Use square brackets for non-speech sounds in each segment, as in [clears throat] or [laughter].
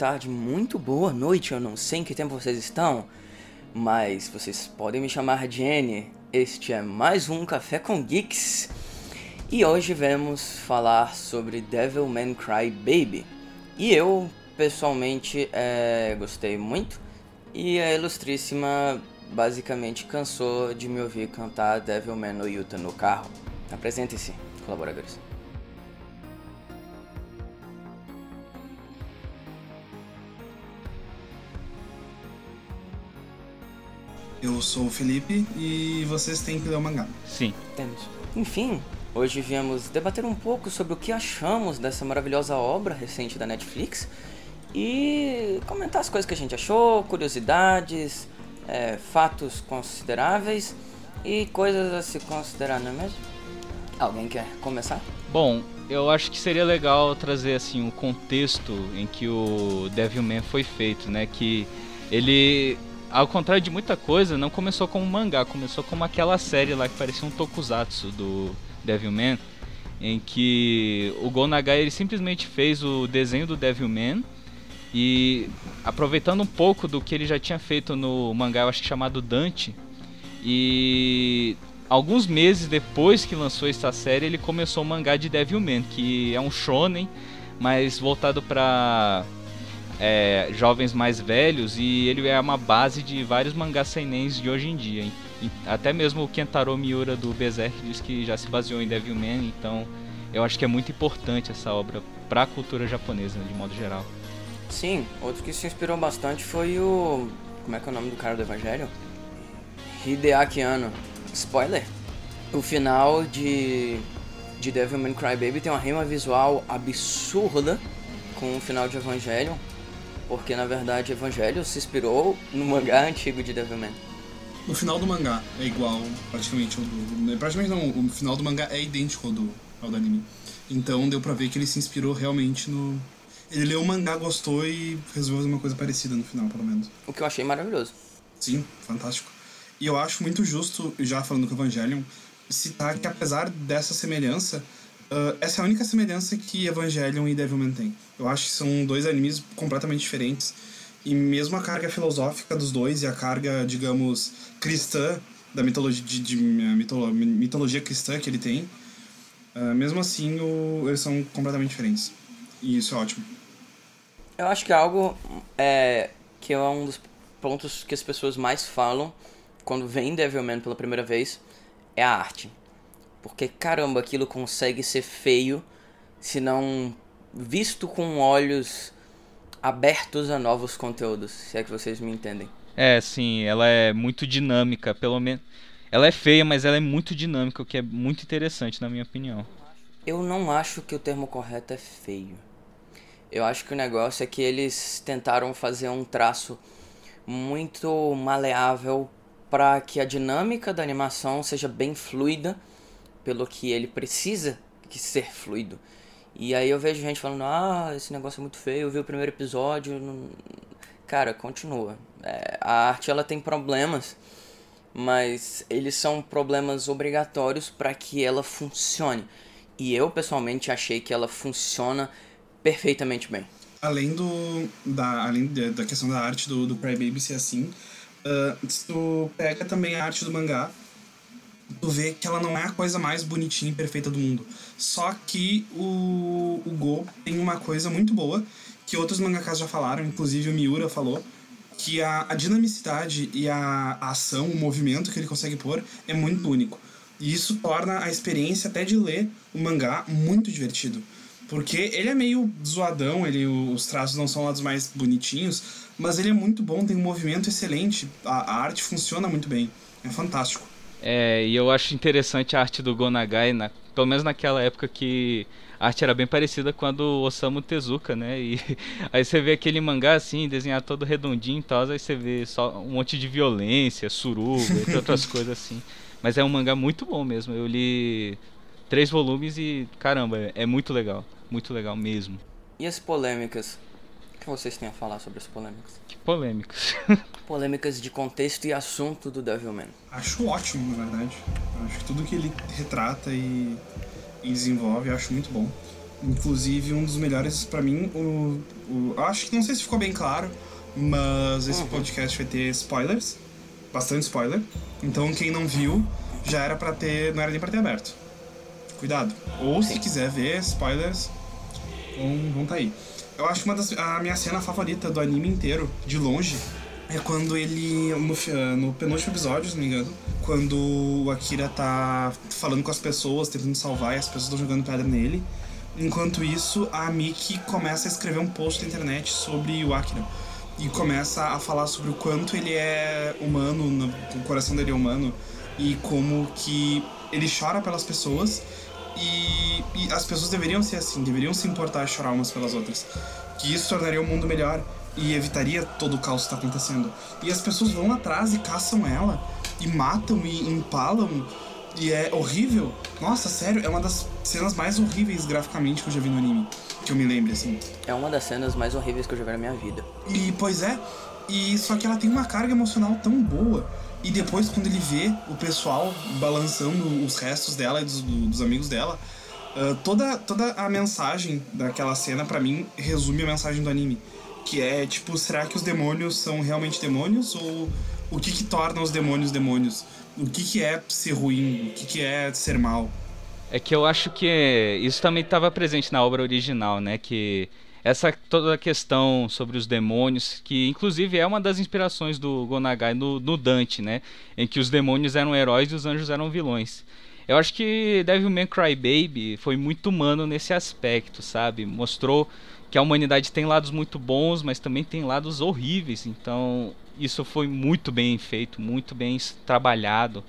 tarde, muito boa noite. Eu não sei em que tempo vocês estão, mas vocês podem me chamar de N. Este é mais um Café com Geeks. E hoje vamos falar sobre Devilman Cry Baby. E eu, pessoalmente, é, gostei muito. E a Ilustríssima basicamente cansou de me ouvir cantar Devilman no Yuta no carro. Apresentem-se, colaboradores. Eu sou o Felipe e vocês têm que ler o mangá. Sim. Temos. Enfim, hoje viemos debater um pouco sobre o que achamos dessa maravilhosa obra recente da Netflix e comentar as coisas que a gente achou, curiosidades, é, fatos consideráveis e coisas a se considerar, não é mesmo? Alguém quer começar? Bom, eu acho que seria legal trazer assim o contexto em que o Devilman foi feito, né? Que ele ao contrário de muita coisa, não começou como mangá, começou como aquela série lá que parecia um tokusatsu do Devilman, em que o Go Nagai ele simplesmente fez o desenho do Devilman e aproveitando um pouco do que ele já tinha feito no mangá, eu acho que chamado Dante, e alguns meses depois que lançou essa série, ele começou o mangá de Devilman, que é um shonen, mas voltado para é, jovens mais velhos e ele é uma base de vários mangás seinens de hoje em dia. Hein? Até mesmo o Kentaro Miura do Berserk diz que já se baseou em Devilman, então eu acho que é muito importante essa obra para a cultura japonesa de modo geral. Sim, outro que se inspirou bastante foi o. Como é que é o nome do cara do Evangelho? Hideaki Anno. Spoiler! O final de, de Devilman Crybaby tem uma rima visual absurda com o final de Evangelho porque na verdade Evangelho se inspirou no mangá antigo de Devilman. O final do mangá é igual praticamente ao do. Praticamente não, o final do mangá é idêntico ao do, ao do anime. Então deu pra ver que ele se inspirou realmente no. Ele leu o mangá, gostou e resolveu fazer uma coisa parecida no final, pelo menos. O que eu achei maravilhoso. Sim, fantástico. E eu acho muito justo, já falando com o Evangelion, citar que apesar dessa semelhança, Uh, essa é a única semelhança que Evangelion e Devilman têm. Eu acho que são dois animes completamente diferentes. E mesmo a carga filosófica dos dois e a carga, digamos, cristã, da mitologia, de, de mitolo, mitologia cristã que ele tem, uh, mesmo assim o, eles são completamente diferentes. E isso é ótimo. Eu acho que algo é, que é um dos pontos que as pessoas mais falam quando vem Devilman pela primeira vez é a arte. Porque caramba, aquilo consegue ser feio se não visto com olhos abertos a novos conteúdos, se é que vocês me entendem. É, sim, ela é muito dinâmica, pelo menos. Ela é feia, mas ela é muito dinâmica, o que é muito interessante, na minha opinião. Eu não acho que o termo correto é feio. Eu acho que o negócio é que eles tentaram fazer um traço muito maleável para que a dinâmica da animação seja bem fluida pelo que ele precisa que ser fluido. E aí eu vejo gente falando, ah, esse negócio é muito feio, eu vi o primeiro episódio. Não... Cara, continua. É, a arte ela tem problemas, mas eles são problemas obrigatórios para que ela funcione. E eu pessoalmente achei que ela funciona perfeitamente bem. Além do da além da questão da arte do, do Crybaby ser assim, uh, tu pega também a arte do mangá tu vê que ela não é a coisa mais bonitinha e perfeita do mundo. Só que o, o Go tem uma coisa muito boa, que outros mangakas já falaram, inclusive o Miura falou, que a, a dinamicidade e a, a ação, o movimento que ele consegue pôr é muito único. E isso torna a experiência até de ler o mangá muito divertido. Porque ele é meio zoadão, ele, os traços não são dos mais bonitinhos, mas ele é muito bom, tem um movimento excelente, a, a arte funciona muito bem. É fantástico. É, e eu acho interessante a arte do Gonagai, na, pelo menos naquela época que a arte era bem parecida com a do Osamu Tezuka, né? E [laughs] aí você vê aquele mangá assim, desenhado todo redondinho e tal, aí você vê só um monte de violência, suruba, entre outras [laughs] coisas assim. Mas é um mangá muito bom mesmo. Eu li três volumes e caramba, é muito legal, muito legal mesmo. E as polêmicas? O que vocês têm a falar sobre as polêmicas? Que polêmicas? [laughs] polêmicas de contexto e assunto do Devilman. Acho ótimo, na verdade. Acho que tudo que ele retrata e, e desenvolve, eu acho muito bom. Inclusive, um dos melhores para mim, o, o. Acho que não sei se ficou bem claro, mas esse uhum. podcast vai ter spoilers. Bastante spoiler. Então quem não viu, já era para ter. Não era nem pra ter aberto. Cuidado. Ou se quiser ver spoilers, vão, vão tá aí. Eu acho uma das. A minha cena favorita do anime inteiro, de longe, é quando ele. No, no penúltimo episódio, se não me engano, quando o Akira tá falando com as pessoas, tentando salvar e as pessoas estão jogando pedra nele. Enquanto isso, a Miki começa a escrever um post na internet sobre o Akira. E começa a falar sobre o quanto ele é humano, o coração dele é humano, e como que ele chora pelas pessoas e, e, as pessoas deveriam ser assim, deveriam se importar e chorar umas pelas outras. Que isso tornaria o mundo melhor e evitaria todo o caos que está acontecendo. E as pessoas vão atrás e caçam ela, e matam e empalam, e é horrível. Nossa, sério, é uma das cenas mais horríveis graficamente que eu já vi no anime. Que eu me lembre, assim. É uma das cenas mais horríveis que eu já vi na minha vida. E, pois é, e só que ela tem uma carga emocional tão boa. E depois, quando ele vê o pessoal balançando os restos dela e dos, dos amigos dela, uh, toda, toda a mensagem daquela cena, para mim, resume a mensagem do anime. Que é, tipo, será que os demônios são realmente demônios? Ou o que que torna os demônios demônios? O que que é ser ruim? O que que é ser mal? É que eu acho que isso também estava presente na obra original, né? Que essa toda a questão sobre os demônios, que inclusive é uma das inspirações do Gonagai no, no, Dante, né? Em que os demônios eram heróis e os anjos eram vilões. Eu acho que Devilman Crybaby foi muito humano nesse aspecto, sabe? Mostrou que a humanidade tem lados muito bons, mas também tem lados horríveis. Então, isso foi muito bem feito, muito bem trabalhado.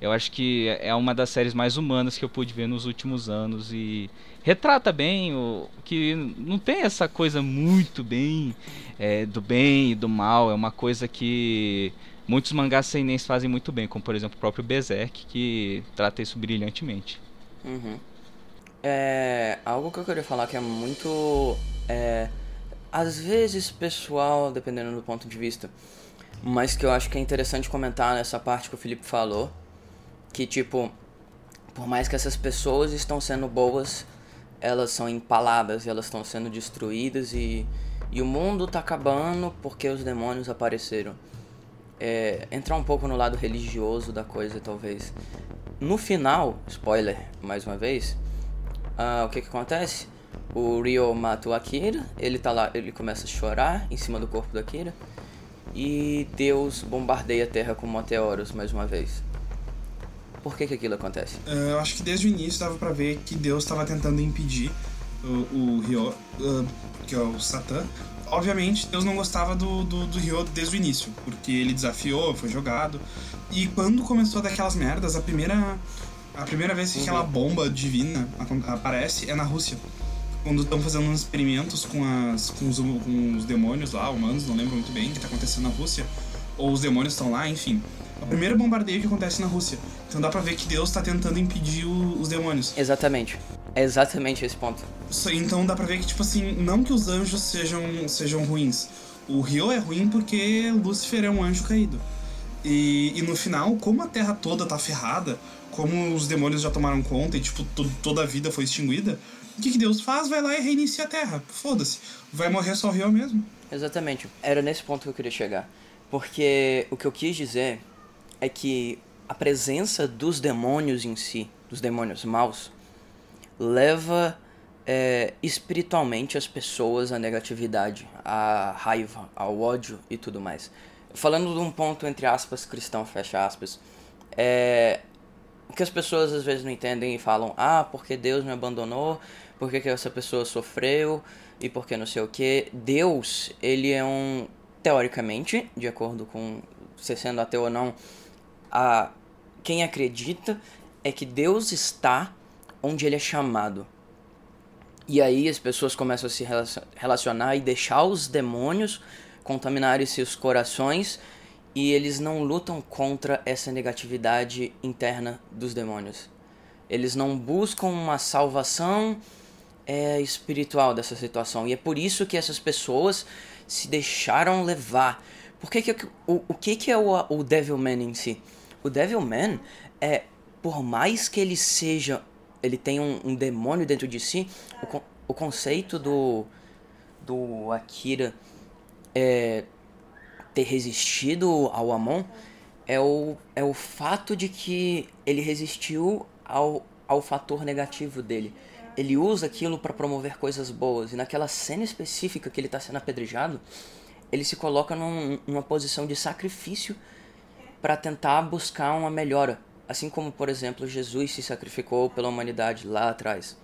Eu acho que é uma das séries mais humanas que eu pude ver nos últimos anos e retrata bem o que não tem essa coisa muito bem é, do bem e do mal. É uma coisa que muitos mangás seinens fazem muito bem, como por exemplo o próprio Berserk, que trata isso brilhantemente. Uhum. É, algo que eu queria falar que é muito. É, às vezes pessoal, dependendo do ponto de vista, mas que eu acho que é interessante comentar nessa parte que o Felipe falou, que tipo, por mais que essas pessoas estão sendo boas, elas são empaladas, elas estão sendo destruídas e, e o mundo tá acabando porque os demônios apareceram. É, entrar um pouco no lado religioso da coisa, talvez. No final, spoiler mais uma vez, uh, o que que acontece? O Ryo mata o Akira, ele tá lá, ele começa a chorar em cima do corpo do Akira e Deus bombardeia a Terra com meteoros mais uma vez. Por que, que aquilo acontece? Uh, eu acho que desde o início dava para ver que Deus estava tentando impedir o, o Ryo, uh, que é o Satã. Obviamente, Deus não gostava do, do, do Ryo desde o início, porque ele desafiou, foi jogado. E quando começou daquelas merdas, a primeira, a primeira vez que uhum. aquela bomba divina aparece é na Rússia. Quando estão fazendo uns experimentos com, as, com, os, com os demônios lá, humanos, não lembro muito bem o que está acontecendo na Rússia. Ou os demônios estão lá, enfim. O primeiro bombardeio que acontece na Rússia. Então dá pra ver que Deus tá tentando impedir o, os demônios. Exatamente. É exatamente esse ponto. Então dá pra ver que, tipo assim, não que os anjos sejam, sejam ruins. O Rio é ruim porque Lúcifer é um anjo caído. E, e no final, como a Terra toda tá ferrada, como os demônios já tomaram conta e, tipo, to toda a vida foi extinguida, o que, que Deus faz? Vai lá e reinicia a Terra. Foda-se. Vai morrer só o Rio mesmo. Exatamente. Era nesse ponto que eu queria chegar. Porque o que eu quis dizer é que a presença dos demônios em si, dos demônios maus, leva é, espiritualmente as pessoas à negatividade, à raiva, ao ódio e tudo mais. Falando de um ponto entre aspas cristão, fecha aspas, é, que as pessoas às vezes não entendem e falam, ah, porque Deus me abandonou, porque que essa pessoa sofreu e porque não sei o que. Deus, ele é um, teoricamente, de acordo com você sendo ateu ou não, a quem acredita é que Deus está onde ele é chamado. E aí as pessoas começam a se relacionar e deixar os demônios contaminarem seus corações e eles não lutam contra essa negatividade interna dos demônios. Eles não buscam uma salvação é, espiritual dessa situação. E é por isso que essas pessoas se deixaram levar. Por que que, o, o que, que é o, o Devilman em si? O Devilman é, por mais que ele seja, ele tenha um, um demônio dentro de si, o, o conceito do, do Akira é, ter resistido ao Amon é o, é o fato de que ele resistiu ao, ao fator negativo dele. Ele usa aquilo para promover coisas boas. E naquela cena específica que ele está sendo apedrejado, ele se coloca num, numa posição de sacrifício para tentar buscar uma melhora. Assim como, por exemplo, Jesus se sacrificou pela humanidade lá atrás.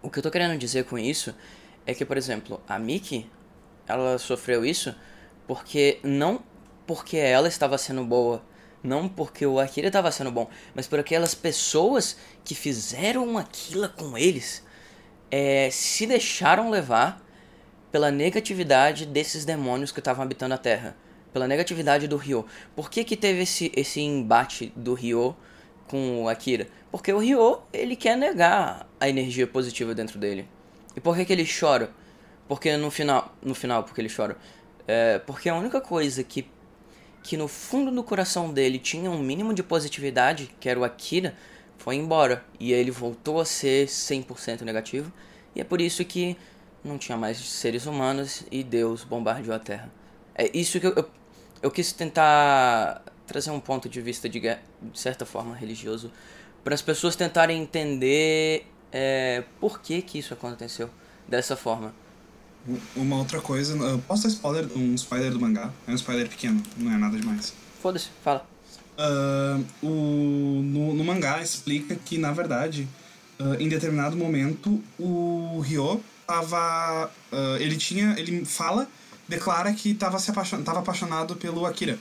O que eu tô querendo dizer com isso é que, por exemplo, a Miki, ela sofreu isso porque não porque ela estava sendo boa, não porque o Akira estava sendo bom, mas por aquelas pessoas que fizeram aquilo com eles é, se deixaram levar pela negatividade desses demônios que estavam habitando a Terra, pela negatividade do Ryo. Por que, que teve esse, esse embate do Ryo com o Akira? Porque o Ryo ele quer negar a energia positiva dentro dele. E por que, que ele chora? Porque no final, no final, porque ele chora. É, porque a única coisa que, que no fundo do coração dele tinha um mínimo de positividade, que era o Akira, foi embora. E ele voltou a ser 100% negativo. E é por isso que não tinha mais seres humanos e Deus bombardeou a Terra. É isso que eu, eu, eu quis tentar trazer um ponto de vista de, de certa forma religioso para as pessoas tentarem entender é, por que que isso aconteceu dessa forma. Uma outra coisa, posso dar spoiler, um spoiler do mangá? É um spoiler pequeno, não é nada demais. Foda-se, fala. Uh, o, no, no, mangá explica que, na verdade, uh, em determinado momento, o Ryo tava. Uh, ele tinha. Ele fala, declara que tava, se apaixon, apaixonado pelo Akira.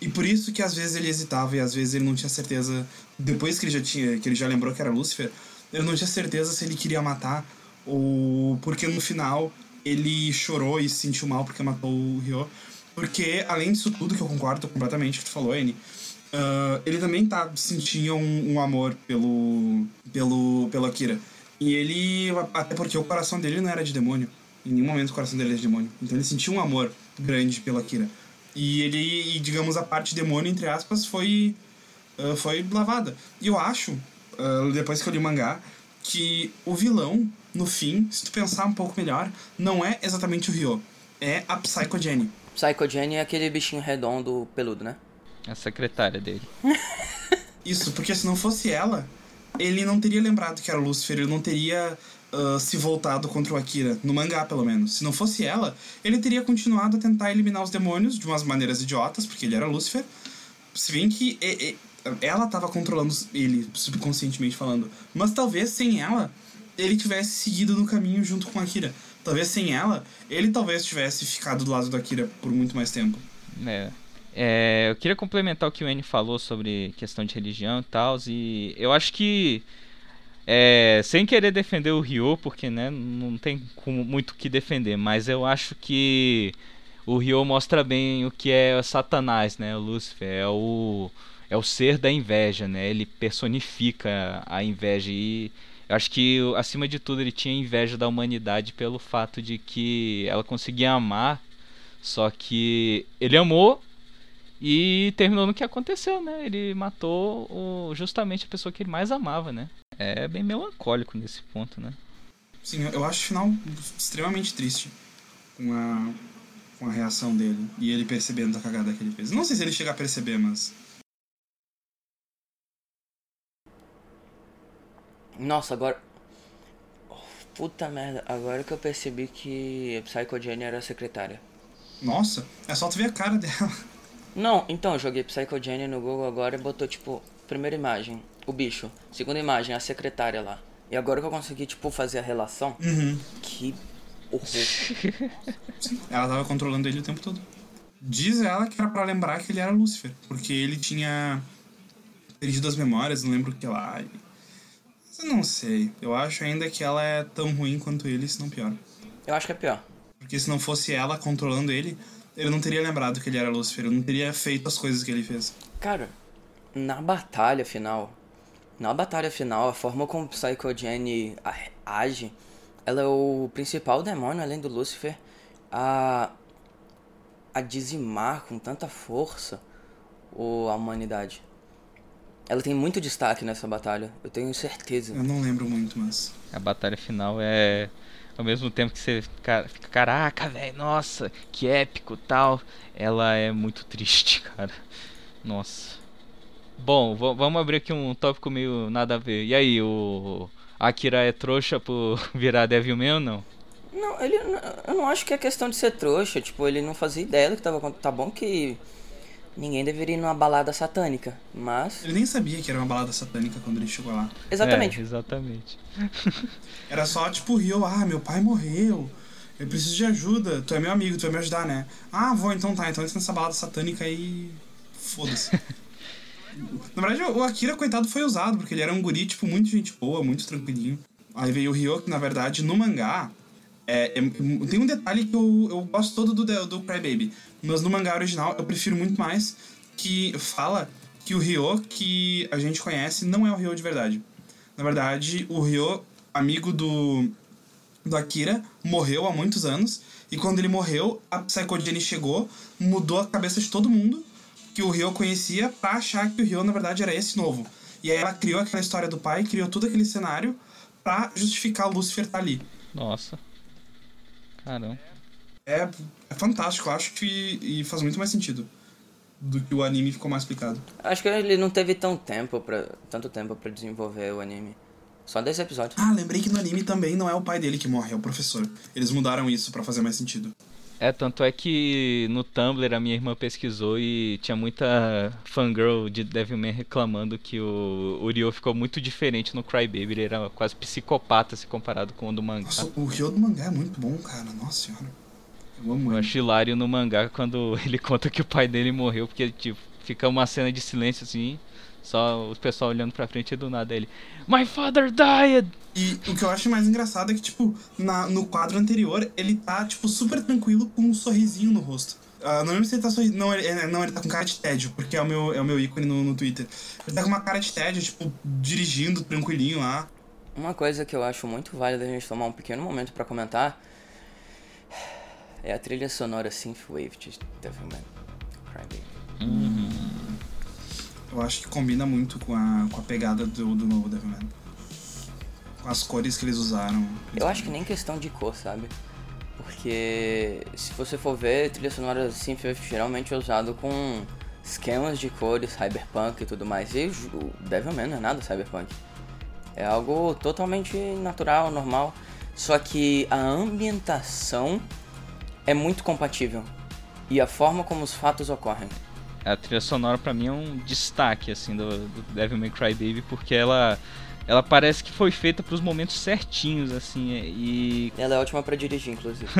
E por isso que às vezes ele hesitava e às vezes ele não tinha certeza. Depois que ele já tinha. que ele já lembrou que era Lúcifer, ele não tinha certeza se ele queria matar ou. porque no final ele chorou e se sentiu mal porque matou o Ryo. Porque, além disso tudo, que eu concordo completamente que tu falou, Annie, uh, ele também tá, sentia um, um, amor pelo, pelo, pelo Akira. E ele, até porque o coração dele não era de demônio. Em nenhum momento o coração dele era de demônio. Então ele sentia um amor grande pelo Akira. E ele, digamos, a parte demônio, entre aspas, foi, uh, foi lavada. E eu acho, uh, depois que eu li o mangá, que o vilão no fim, se tu pensar um pouco melhor, não é exatamente o Ryo, é a Psycho Jenny. Psycho Jenny é aquele bichinho redondo peludo, né? A secretária dele. Isso, porque se não fosse ela, ele não teria lembrado que era Lucifer, ele não teria uh, se voltado contra o Akira, no mangá pelo menos. Se não fosse ela, ele teria continuado a tentar eliminar os demônios de umas maneiras idiotas, porque ele era Lucifer. Se bem que e, e, ela estava controlando ele, subconscientemente falando. Mas talvez sem ela, ele tivesse seguido no caminho junto com Akira. Talvez sem ela, ele talvez tivesse ficado do lado da Akira por muito mais tempo. É. é eu queria complementar o que o N falou sobre questão de religião e tal, e eu acho que é, sem querer defender o Ryo, porque né, não tem muito o que defender, mas eu acho que o Ryo mostra bem o que é Satanás, né, o Lúcifer, é o, é o ser da inveja, né, ele personifica a inveja e eu acho que, acima de tudo, ele tinha inveja da humanidade pelo fato de que ela conseguia amar, só que ele amou e terminou no que aconteceu, né? Ele matou o, justamente a pessoa que ele mais amava, né? É bem melancólico nesse ponto, né? Sim, eu acho o final extremamente triste com a, com a reação dele e ele percebendo a cagada que ele fez. Não sei se ele chega a perceber, mas Nossa, agora. Puta merda, agora que eu percebi que Psycho Jenny era a secretária. Nossa, é só tu ver a cara dela. Não, então, eu joguei Psycho Jenny no Google agora e botou, tipo, primeira imagem, o bicho. Segunda imagem, a secretária lá. E agora que eu consegui, tipo, fazer a relação, uhum. que horror. [laughs] ela tava controlando ele o tempo todo. Diz ela que era pra lembrar que ele era Lúcifer, porque ele tinha perdido as memórias, não lembro o que lá. Eu não sei. Eu acho ainda que ela é tão ruim quanto ele, se não pior. Eu acho que é pior. Porque se não fosse ela controlando ele, ele não teria lembrado que ele era Lucifer, ele não teria feito as coisas que ele fez. Cara, na batalha final, na batalha final, a forma como Psycho Jenny age, ela é o principal demônio, além do Lucifer, a, a dizimar com tanta força o, a humanidade. ela tem muito destaque nessa batalha, eu tenho certeza. Eu não lembro muito, mas. A batalha final é. Ao mesmo tempo que você fica, fica caraca, velho, nossa, que épico tal. Ela é muito triste, [laughs] cara. Nossa. Bom, vamos abrir aqui um tópico meio nada a ver. E aí, o Akira é trouxa por [laughs] virar Devilman ou não? Não, ele. Eu não acho que é questão de ser trouxa. Tipo, ele não fazia ideia do que tava Tá bom que ninguém deveria ir numa balada satânica, mas. Ele nem sabia que era uma balada satânica quando ele chegou lá. Exatamente. É, exatamente. [laughs] era só tipo, Rio, ah, meu pai morreu. Eu preciso de ajuda. Tu é meu amigo, tu vai me ajudar, né? Ah, vou então tá. Então entra nessa balada satânica e. Foda-se. [laughs] Na verdade, o Akira, coitado, foi usado, porque ele era um guri, tipo, muito gente boa, muito tranquilinho. Aí veio o Ryo, que na verdade, no mangá, é, é, tem um detalhe que eu, eu gosto todo do, do Crybaby, mas no mangá original eu prefiro muito mais que fala que o Ryo que a gente conhece não é o Ryo de verdade. Na verdade, o Ryo, amigo do, do Akira, morreu há muitos anos, e quando ele morreu, a Psycho Jenny chegou, mudou a cabeça de todo mundo que o Ryo conhecia pra achar que o Ryo, na verdade, era esse novo. E aí ela criou aquela história do pai, criou todo aquele cenário pra justificar o Lucifer estar tá ali. Nossa. Caramba. É, é fantástico, eu acho que e faz muito mais sentido do que o anime ficou mais explicado. Acho que ele não teve tão tempo pra, tanto tempo para desenvolver o anime. Só desse episódio. Ah, lembrei que no anime também não é o pai dele que morre, é o professor. Eles mudaram isso para fazer mais sentido. É, tanto é que no Tumblr a minha irmã pesquisou e tinha muita fangirl de Devilman reclamando que o, Ryo ficou muito diferente no Crybaby. Ele era quase psicopata se comparado com o do mangá. Nossa, o Ryo do mangá é muito bom, cara. Nossa senhora. Eu amo Eu acho hilário no mangá quando [laughs] ele conta que o pai dele morreu, porque tipo, fica uma cena de silêncio assim, só o pessoal olhando pra frente e do nada ele. My father died! E o que eu acho mais engraçado é que, tipo, na, no quadro anterior, ele tá, tipo, super tranquilo com um sorrisinho no rosto. Uh, não lembro se ele tá sorrindo. Não ele, é, não, ele tá com cara de tédio, porque é o meu, é o meu ícone no, no Twitter. Ele tá com uma cara de tédio, tipo, dirigindo tranquilinho lá. Uma coisa que eu acho muito válida a gente tomar um pequeno momento para comentar é a trilha sonora Synthwave de Devilman Crybaby. Uhum. Eu acho que combina muito com a, com a pegada do, do novo Devilman as cores que eles usaram. Eu acho que nem questão de cor, sabe? Porque se você for ver, trilha sonora Synthwave geralmente é usado com esquemas de cores, cyberpunk e tudo mais. E o Devilman não é nada cyberpunk. É algo totalmente natural, normal. Só que a ambientação é muito compatível. E a forma como os fatos ocorrem. A trilha sonora para mim é um destaque assim do, do Devil May Cry Baby porque ela ela parece que foi feita para os momentos certinhos, assim, é, e... Ela é ótima para dirigir, inclusive.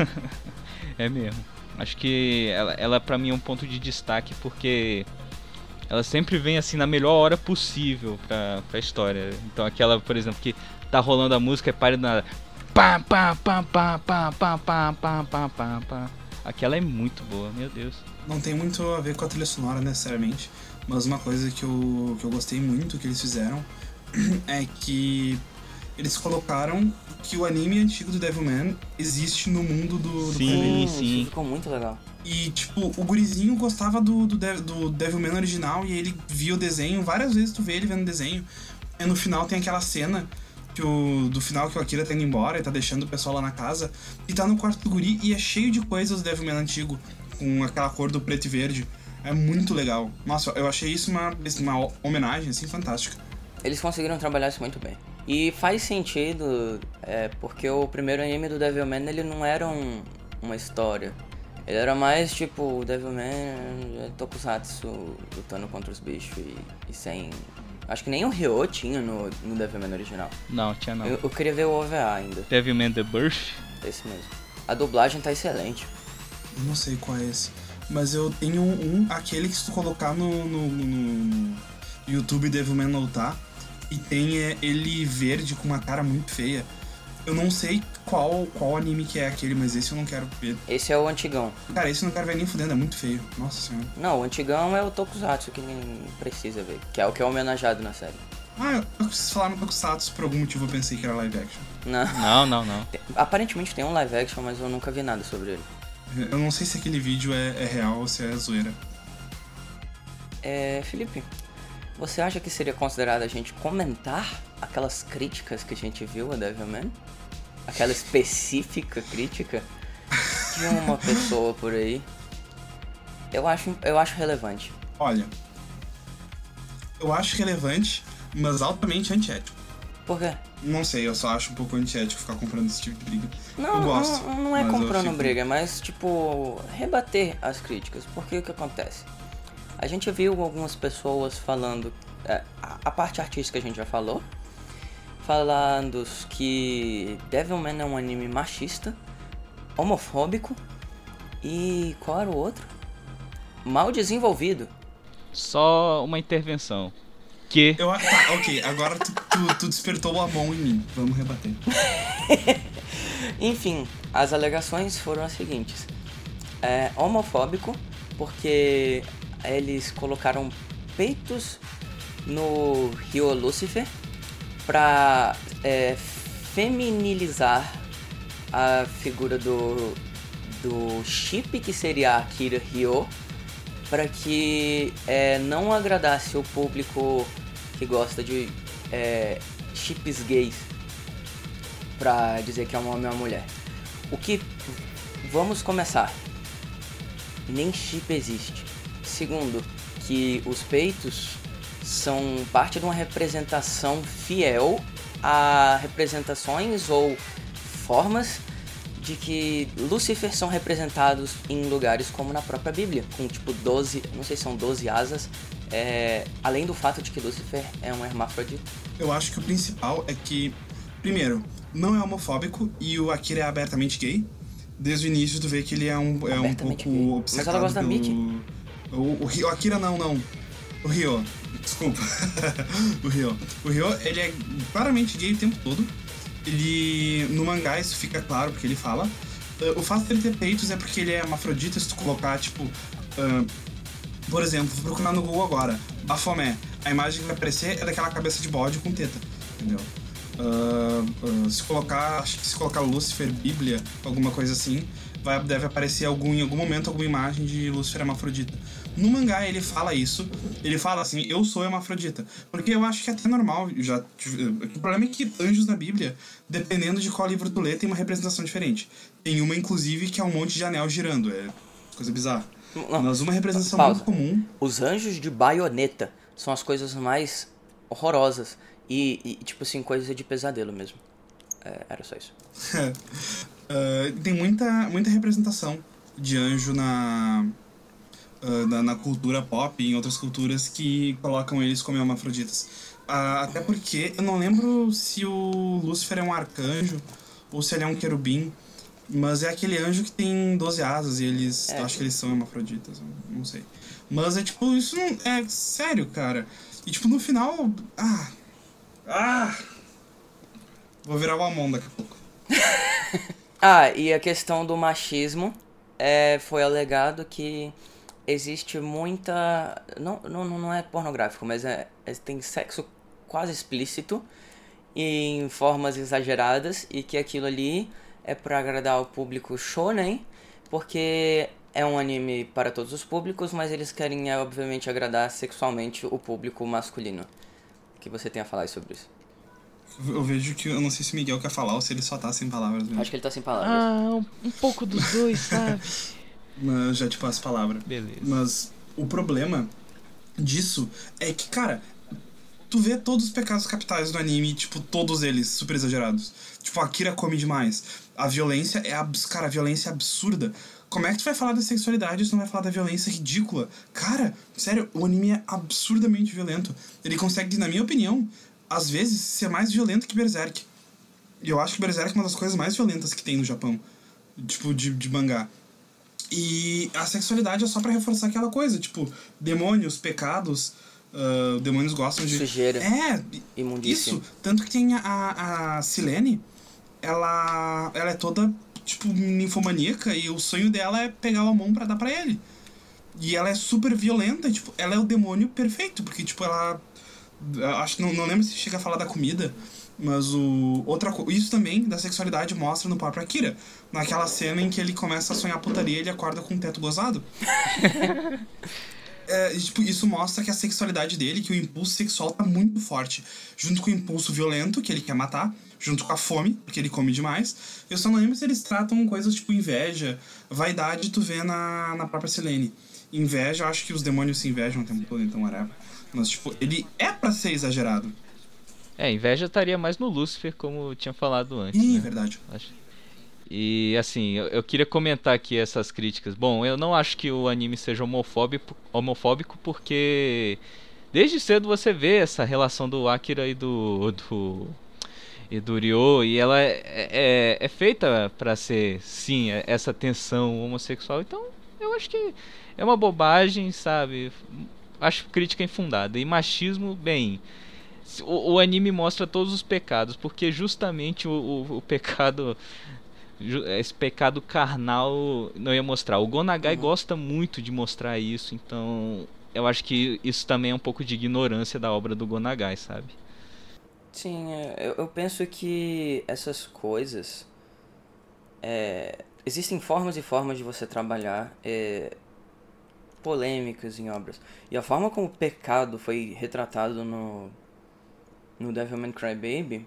é mesmo. Acho que ela, ela para mim é um ponto de destaque porque ela sempre vem assim na melhor hora possível pra, pra história. Então aquela, por exemplo, que tá rolando a música e para nada. Pá, pá, pá, pá, pá, pá, pá, pá, pá, pá, pá. Aquela é muito boa, meu Deus. Não tem muito a ver com a trilha sonora necessariamente, mas uma coisa que eu, que eu gostei muito que eles fizeram [clears throat] é que eles colocaram que o anime antigo do Devilman existe no mundo do, do Sim, sim. Ficou muito legal. E, tipo, o gurizinho gostava do, do, do Devilman original e ele via o desenho. Várias vezes tu vê ele vendo o desenho. E no final tem aquela cena que o, do final que o Akira tá indo embora e tá deixando o pessoal lá na casa. E tá no quarto do guri e é cheio de coisas do Devilman antigo. Com aquela cor do preto e verde. É muito legal. Nossa, eu achei isso uma, uma homenagem, assim, fantástica. Eles conseguiram trabalhar isso muito bem. E faz sentido, é, porque o primeiro anime do Devilman ele não era um, uma história. Ele era mais tipo o Devilman é, Tokusatsu lutando contra os bichos e, e, sem. Acho que nem o Ryo tinha no, no Devilman original. Não, tinha não. Eu, eu queria ver o OVA ainda. Devilman The Birth? Esse mesmo. A dublagem tá excelente. Não sei qual é esse. Mas eu tenho um, aquele que se tu colocar no, no, no YouTube Devilman Lutar, e tem é, ele verde com uma cara muito feia. Eu não sei qual, qual anime que é aquele, mas esse eu não quero ver. Esse é o antigão. Cara, esse eu não quero ver nem fudendo, é muito feio. Nossa senhora. Não, o antigão é o Tokusatsu, que nem precisa ver. Que é o que é homenageado na série. Ah, vocês falaram Tokusatsu, por algum motivo eu pensei que era live action. Não. Não, não, não. Aparentemente tem um live action, mas eu nunca vi nada sobre ele. Eu não sei se aquele vídeo é, é real ou se é zoeira. É, Felipe, Você acha que seria considerado a gente comentar aquelas críticas que a gente viu a Devilman? Aquela específica crítica de uma [laughs] pessoa por aí? Eu acho, eu acho relevante. Olha, eu acho relevante, mas altamente antiético. Por quê? Não sei, eu só acho um pouco antiético ficar comprando esse tipo de briga. Não, eu gosto. não, não é mas comprando fico- briga, é mais tipo rebater as críticas. Porque o que acontece? A gente viu algumas pessoas falando, é, a, a parte artística a gente já falou, falando que Devilman é um anime machista, homofóbico e qual era o outro? Mal desenvolvido. Só uma intervenção. Que Eu, tá, ok, agora tu, tu, tu despertou o Amon em mim. Vamos rebater. [laughs] Enfim, as alegações foram as seguintes: é homofóbico, porque eles colocaram peitos no Rio Lucifer pra é, feminilizar a figura do, do chip que seria a Akira Ryo para que é, não agradasse o público que gosta de é, chips gays pra dizer que é um homem ou uma mulher. O que. Vamos começar. Nem chip existe. Segundo, que os peitos são parte de uma representação fiel a representações ou formas de que Lúcifer são representados em lugares como na própria Bíblia, com tipo 12, não sei se são 12 asas, é, além do fato de que Lúcifer é um hermafrodita. Eu acho que o principal é que, primeiro, não é homofóbico e o Akira é abertamente gay. Desde o início tu vê que ele é um, é um pouco gay. obcecado Mas ela gosta da pelo... Mickey. O, o, Rio- o Akira não, não. O Ryo. Desculpa. [laughs] o Ryo. O Ryo, ele é claramente gay o tempo todo. Ele. No mangá isso fica claro porque ele fala. Uh, o fato dele ter peitos é porque ele é hermafrodita, se tu colocar, tipo. uh, por exemplo, vou procurar no Google agora. Bafomé. A imagem que vai aparecer é daquela cabeça de bode com teta. Entendeu? Ah, se colocar, acho que se colocar Lúcifer, Bíblia, alguma coisa assim, vai, deve aparecer algum, em algum momento alguma imagem de Lúcifer hermafrodita. No mangá ele fala isso, ele fala assim, eu sou hermafrodita. Porque eu acho que é até normal, já o problema é que anjos na Bíblia, dependendo de qual livro tu lê, tem uma representação diferente. Tem uma, inclusive, que é um monte de anel girando, é coisa bizarra. Não, Mas uma representação pausa. muito comum Os anjos de baioneta são as coisas mais horrorosas. E, e, tipo assim, coisa de pesadelo mesmo. É, era só isso. [laughs] Ah, tem muita, muita representação de anjo na, ah, na, na cultura pop e em outras culturas que colocam eles como hermafroditas. Ah, até porque eu não lembro se o Lúcifer é um arcanjo ou se ele é um querubim, mas é aquele anjo que tem 12 asas e eles. É. Acho que eles são hermafroditas, não sei. Mas é tipo, isso não. É sério, cara. E tipo, no final. Ah! Ah! Vou virar o Amon daqui a pouco. [laughs] Ah, e a questão do machismo é, foi alegado que existe muita. Não, não, não é pornográfico, mas é, é- tem sexo quase explícito em formas exageradas e que aquilo ali é pra agradar o público shonen, porque é um anime para todos os públicos, mas eles querem, é, obviamente, agradar sexualmente o público masculino. O que você tem a falar sobre isso? Eu vejo que eu não sei se o Miguel quer falar ou se ele só tá sem palavras mesmo. Acho que ele tá sem palavras. Ah, um, um pouco dos dois, [laughs] sabe? Mas já tipo as palavras. Beleza. Mas o problema disso é que, cara, tu vê todos os pecados capitais do anime, tipo, todos eles super exagerados. Tipo, a Akira come demais. A violência é abs... Cara, a violência é absurda. Como é que tu vai falar da sexualidade se não vai falar da violência ridícula? Cara, sério, o anime é absurdamente violento. Ele consegue, na minha opinião, às vezes, ser mais violento que Berserk. E eu acho que Berserk é uma das coisas mais violentas que tem no Japão. Tipo, de, de mangá. E a sexualidade é só pra reforçar aquela coisa, tipo, demônios, pecados. ah, demônios gostam de. Sujeira. É, Imundícia. isso. Tanto que tem a, a Silene, ela, ela é toda, tipo, ninfomaníaca e o sonho dela é pegar o Amon pra dar pra ele. E ela é super violenta, tipo, ela é o demônio perfeito, porque, tipo, ela. Eu Acho que não, não lembro se chega a falar da comida, mas o. Outra Isso também da sexualidade mostra no próprio Akira. Naquela cena em que ele começa a sonhar putaria ele acorda com o teto gozado. [laughs] é, tipo, isso mostra que a sexualidade dele, que o impulso sexual tá muito forte. Junto com o impulso violento, que ele quer matar, junto com a fome, porque ele come demais. Eu só não lembro se eles tratam coisas tipo inveja, vaidade, tu vê na, na própria Selene. Inveja, eu acho que os demônios se invejam o tempo todo, então whatever. Mas, tipo, ele é para ser exagerado. É, inveja estaria mais no Lúcifer, como eu tinha falado antes. Ih, né? verdade. Acho. E assim, eu, eu, queria comentar aqui essas críticas. Bom, eu não acho que o anime seja homofóbico, homofóbico porque desde cedo você vê essa relação do Akira e do, do e do Ryo e ela é, é, é feita para ser sim essa tensão homossexual. Então eu acho que é uma bobagem, sabe? Acho crítica infundada. E machismo, bem, o, o, anime mostra todos os pecados, porque justamente o, o, o pecado esse pecado carnal não ia mostrar. O Gonagai uhum. gosta muito de mostrar isso, então eu acho que isso também é um pouco de ignorância da obra do Gonagai, sabe? Sim, é, eu, eu penso que essas coisas. É, existem formas e formas de você trabalhar é, polêmicas em obras. E a forma como o pecado foi retratado no, no Devilman Crybaby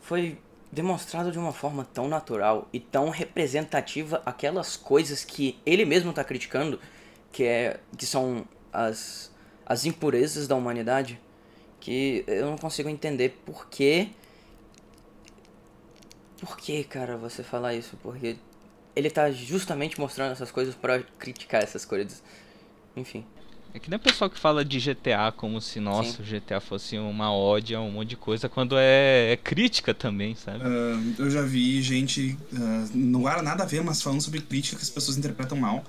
foi demonstrado de uma forma tão natural e tão representativa aquelas coisas que ele mesmo está criticando, que é que são as as impurezas da humanidade, que eu não consigo entender por que por que, cara, você falar isso? Porque ele tá justamente mostrando essas coisas para criticar essas coisas. Enfim. É que nem o pessoal que fala de GTA como se, nossa, o GTA fosse uma ódio a um monte de coisa, quando é, é crítica também, sabe? Uh, eu já vi gente, uh, não era nada a ver, mas falando sobre crítica que as pessoas interpretam mal.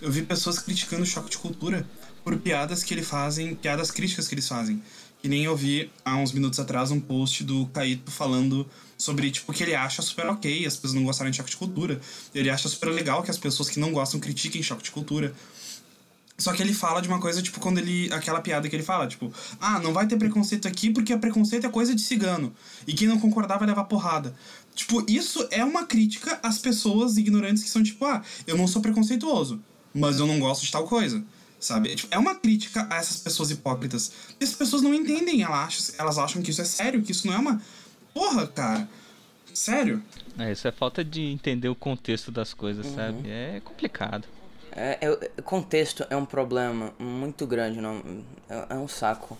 Eu vi pessoas criticando o choque de cultura por piadas que ele fazem, piadas críticas que eles fazem. Que nem eu vi há uns minutos atrás um post do Caíto falando sobre, tipo, que ele acha super ok as pessoas não gostarem de choque de cultura. Ele acha super legal que as pessoas que não gostam critiquem choque de cultura. Só que ele fala de uma coisa, tipo, quando ele. aquela piada que ele fala, tipo, ah, não vai ter preconceito aqui porque preconceito é coisa de cigano. E quem não concordar vai levar porrada. Tipo, isso é uma crítica às pessoas ignorantes que são, tipo, ah, eu não sou preconceituoso, mas eu não gosto de tal coisa. Sabe? É, tipo, é uma crítica a essas pessoas hipócritas. E as pessoas não entendem, elas acham, elas acham que isso é sério, que isso não é uma. Porra, cara. Sério? É, isso é falta de entender o contexto das coisas, uhum. sabe? É complicado. É, é, contexto é um problema muito grande, não, é, é, um saco.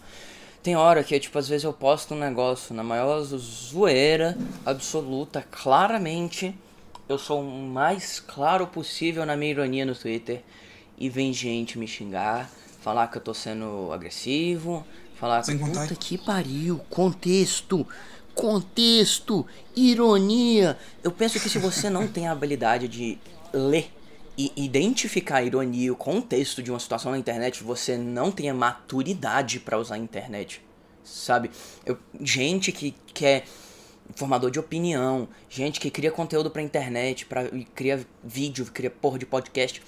Tem hora que, tipo, às vezes eu posto um negócio na maior zoeira absoluta, claramente eu sou o mais claro possível na minha ironia no Twitter e vem gente me xingar, falar que eu tô sendo agressivo, falar que puta que pariu, contexto, contexto, ironia. Eu penso que se você não tem a habilidade de ler identificar a ironia e o contexto de uma situação na internet, você não tem a maturidade para usar a internet, sabe? Eu, gente que quer formador de opinião, gente que cria conteúdo pra internet, pra, cria vídeo, cria porra de podcast.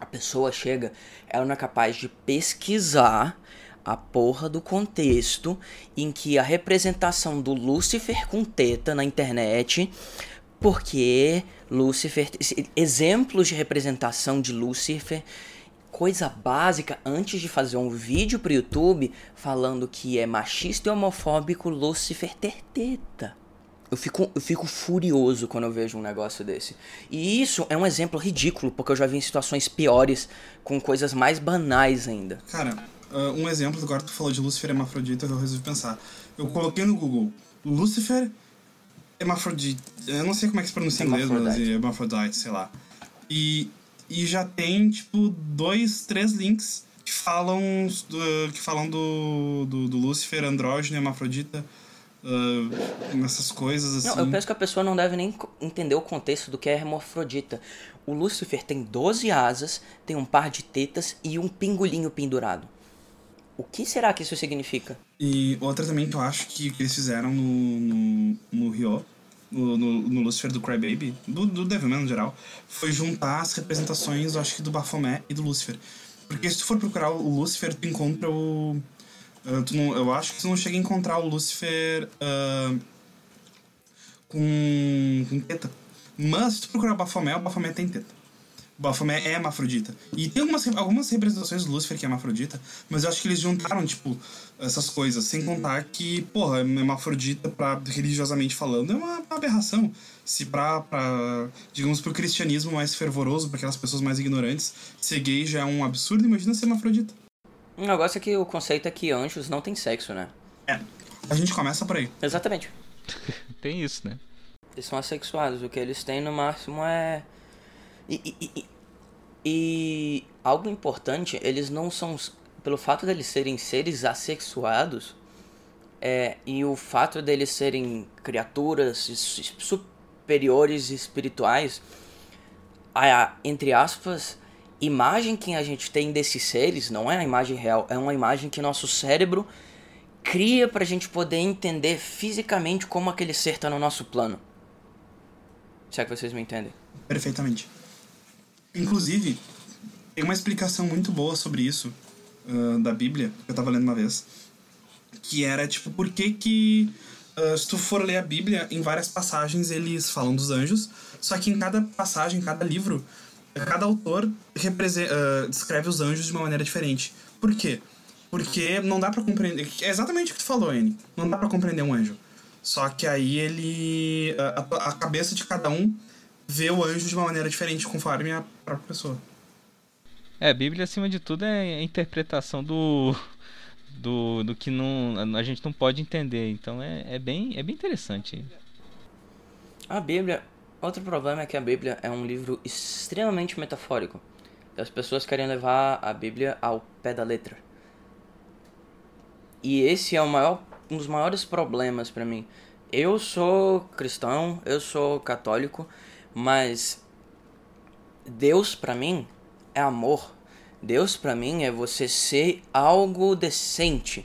A pessoa chega, ela não é capaz de pesquisar a porra do contexto em que a representação do Lúcifer com teta na internet porque Lúcifer, exemplos de representação de Lúcifer, coisa básica antes de fazer um vídeo pro YouTube falando que é machista e homofóbico Lúcifer ter teta. Eu fico, eu fico furioso quando eu vejo um negócio desse. E isso é um exemplo ridículo, porque eu já vi em situações piores, com coisas mais banais ainda. Cara, uh, um exemplo, agora tu falou de Lúcifer hermafrodita, eu resolvi pensar. Eu coloquei no Google, Lúcifer Hermafrodite. Eu não sei como é que se pronuncia em inglês, mas é Hermafrodite, sei lá. E, e já tem, tipo, dois, três links que falam do, que falam do, do, do Lúcifer, andrógeno, hermafrodita. Uh, nessas coisas assim. Não, eu penso que a pessoa não deve nem entender o contexto do que é hermafrodita. O Lúcifer tem 12 asas, tem um par de tetas e um pingolinho pendurado. O que será que isso significa? E outra também que eu acho que, eles fizeram no, no, no Rio, no, no, no Lucifer do Crybaby, do, do Devilman no geral, foi juntar as representações, eu acho que do Baphomet e do Lucifer. Porque se tu for procurar o Lucifer, tu encontra o. Uh, tu não, eu acho que tu não chega a encontrar o Lucifer uh, com, com teta. Mas se tu procurar o Baphomet, o Baphomet tem teta. Baphomet é hermafrodita. E tem algumas, algumas representações do Lúcifer que é hermafrodita, mas eu acho que eles juntaram, tipo, essas coisas. Sem contar que, porra, hermafrodita, pra, religiosamente falando, é uma, uma aberração. Se pra, pra, digamos, pro cristianismo mais fervoroso, pra aquelas pessoas mais ignorantes, ser gay já é um absurdo, imagina ser hermafrodita. O negócio é que o conceito é que anjos não têm sexo, né? É. A gente começa por aí. Exatamente. [laughs] tem isso, né? Eles são assexuados. O que eles têm no máximo é. E, e, e, e algo importante, eles não são. Pelo fato deles serem seres assexuados, é, e o fato deles serem criaturas superiores espirituais, a, entre aspas, imagem que a gente tem desses seres não é a imagem real, é uma imagem que nosso cérebro cria para a gente poder entender fisicamente como aquele ser está no nosso plano. Se é que vocês me entendem. Perfeitamente. Inclusive, tem uma explicação muito boa sobre isso uh, da Bíblia, que eu tava lendo uma vez. Que era, tipo, por que que... Uh, se tu for ler a Bíblia, em várias passagens eles falam dos anjos, só que em cada passagem, em cada livro, cada autor uh, descreve os anjos de uma maneira diferente. Por quê? Porque não dá para compreender. É exatamente o que tu falou, Anne. Não dá para compreender um anjo. Só que aí ele. A, a, cabeça de cada um vê o anjo de uma maneira diferente conforme a própria pessoa. É, a Bíblia, acima de tudo, é a interpretação do. Do, do que não, a gente não pode entender. Então é, é, bem, é bem interessante. A Bíblia. Outro problema é que a Bíblia é um livro extremamente metafórico. E as pessoas querem levar a Bíblia ao pé da letra. E esse é o maior, um dos maiores problemas para mim. Eu sou cristão, eu sou católico, mas Deus para mim é amor. Deus para mim é você ser algo decente.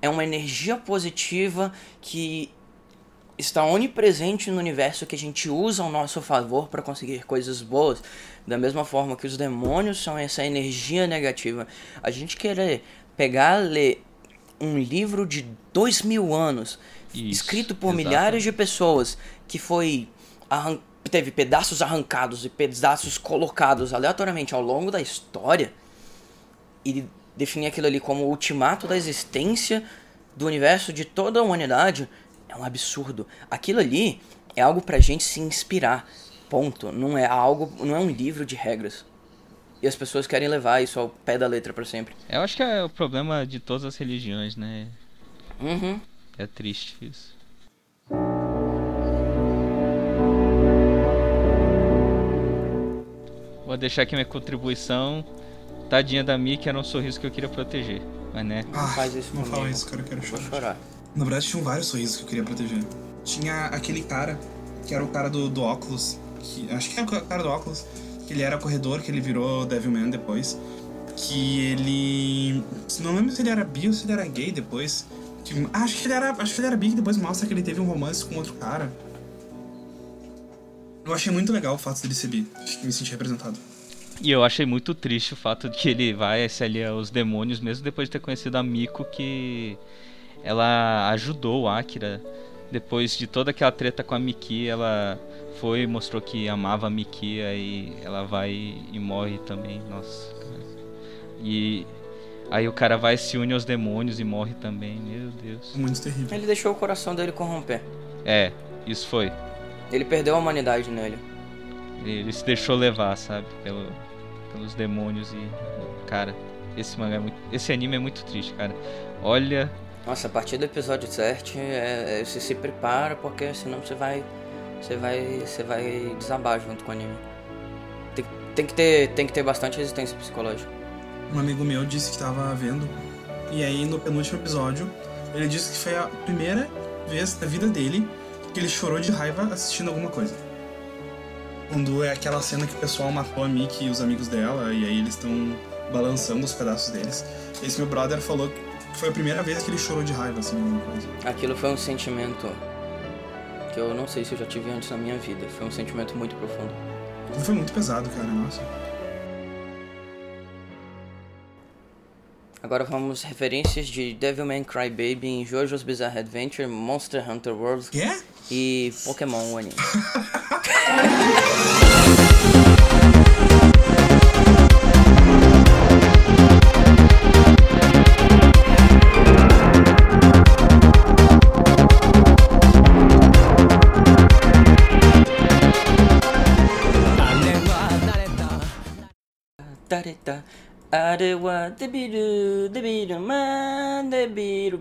É uma energia positiva que está onipresente no universo que a gente usa ao nosso favor para conseguir coisas boas. Da mesma forma que os demônios são essa energia negativa. A gente querer pegar, ler um livro de dois mil anos, Isso, escrito por milhares de pessoas, que foi teve pedaços arrancados e pedaços colocados aleatoriamente ao longo da história, e definir aquilo ali como o ultimato da existência do universo de toda a humanidade, é um absurdo. Aquilo ali é algo pra gente se inspirar. Ponto. Não é algo, não é um livro de regras. E as pessoas querem levar isso ao pé da letra para sempre. Eu acho que é o problema de todas as religiões, né? Uhum. É triste isso. Vou deixar aqui minha contribuição. Tadinha da Mickey era um sorriso que eu queria proteger. Mas né? Ah, não faz isso Não fala isso, cara, eu quero chorar. Vou chorar. Na verdade, tinha vários sorrisos que eu queria proteger. Tinha aquele cara, que era o cara do, do óculos. Que, acho que é o cara do óculos que ele era corredor, que ele virou Devilman depois. Que ele. Não lembro se ele era bi ou se ele era gay depois. Que, acho, que ele era, acho que ele era bi, que depois mostra que ele teve um romance com outro cara. Eu achei muito legal o fato dele ser bi. Acho que me senti representado. E eu achei muito triste o fato de que ele vai se aliar aos demônios, mesmo depois de ter conhecido a Miko, que ela ajudou o Akira. Depois de toda aquela treta com a Miki, ela foi, mostrou que amava a Miki, aí ela vai e morre também. Nossa, cara. E aí o cara vai se une aos demônios e morre também. Meu Deus. Muito terrível. Ele deixou o coração dele corromper. É, isso foi. Ele perdeu a humanidade nele. Ele se deixou levar, sabe, pelo, pelos demônios e cara, esse mangá é muito, esse anime é muito triste, cara. Olha, nossa, a partir do episódio 7, é, é, você se prepara porque senão você vai você vai, você vai desabar junto com o anime. Tem, tem, que ter, tem que ter bastante resistência psicológica. Um amigo meu disse que estava vendo, e aí no penúltimo episódio, ele disse que foi a primeira vez da vida dele que ele chorou de raiva assistindo alguma coisa. Quando é aquela cena que o pessoal matou a Mickey e os amigos dela, e aí eles estão balançando os pedaços deles. Esse meu brother falou que foi a primeira vez que ele chorou de raiva, assim, alguma coisa. Aquilo foi um sentimento que eu não sei se eu já tive antes na minha vida. Foi um sentimento muito profundo. Foi muito pesado, cara, nossa. Agora vamos referências de Devilman Crybaby em JoJo's Bizarre Adventure, Monster Hunter World yeah? e Pokémon, o anime. Arewa debiru debiru debiru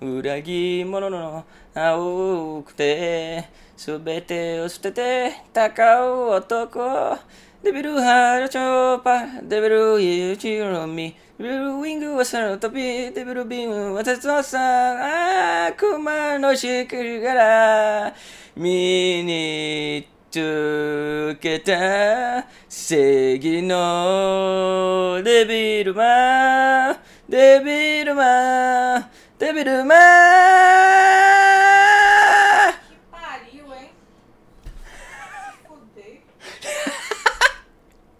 裏切り者の青くて全てを捨てて戦う男。デビルハルチョーパデビルユーチロミ。デビルウィングは空の飛び。デビルビームは鉄のさ悪魔のしくりから。見につけた。正義のデビルマン。デビルマン。デビルマン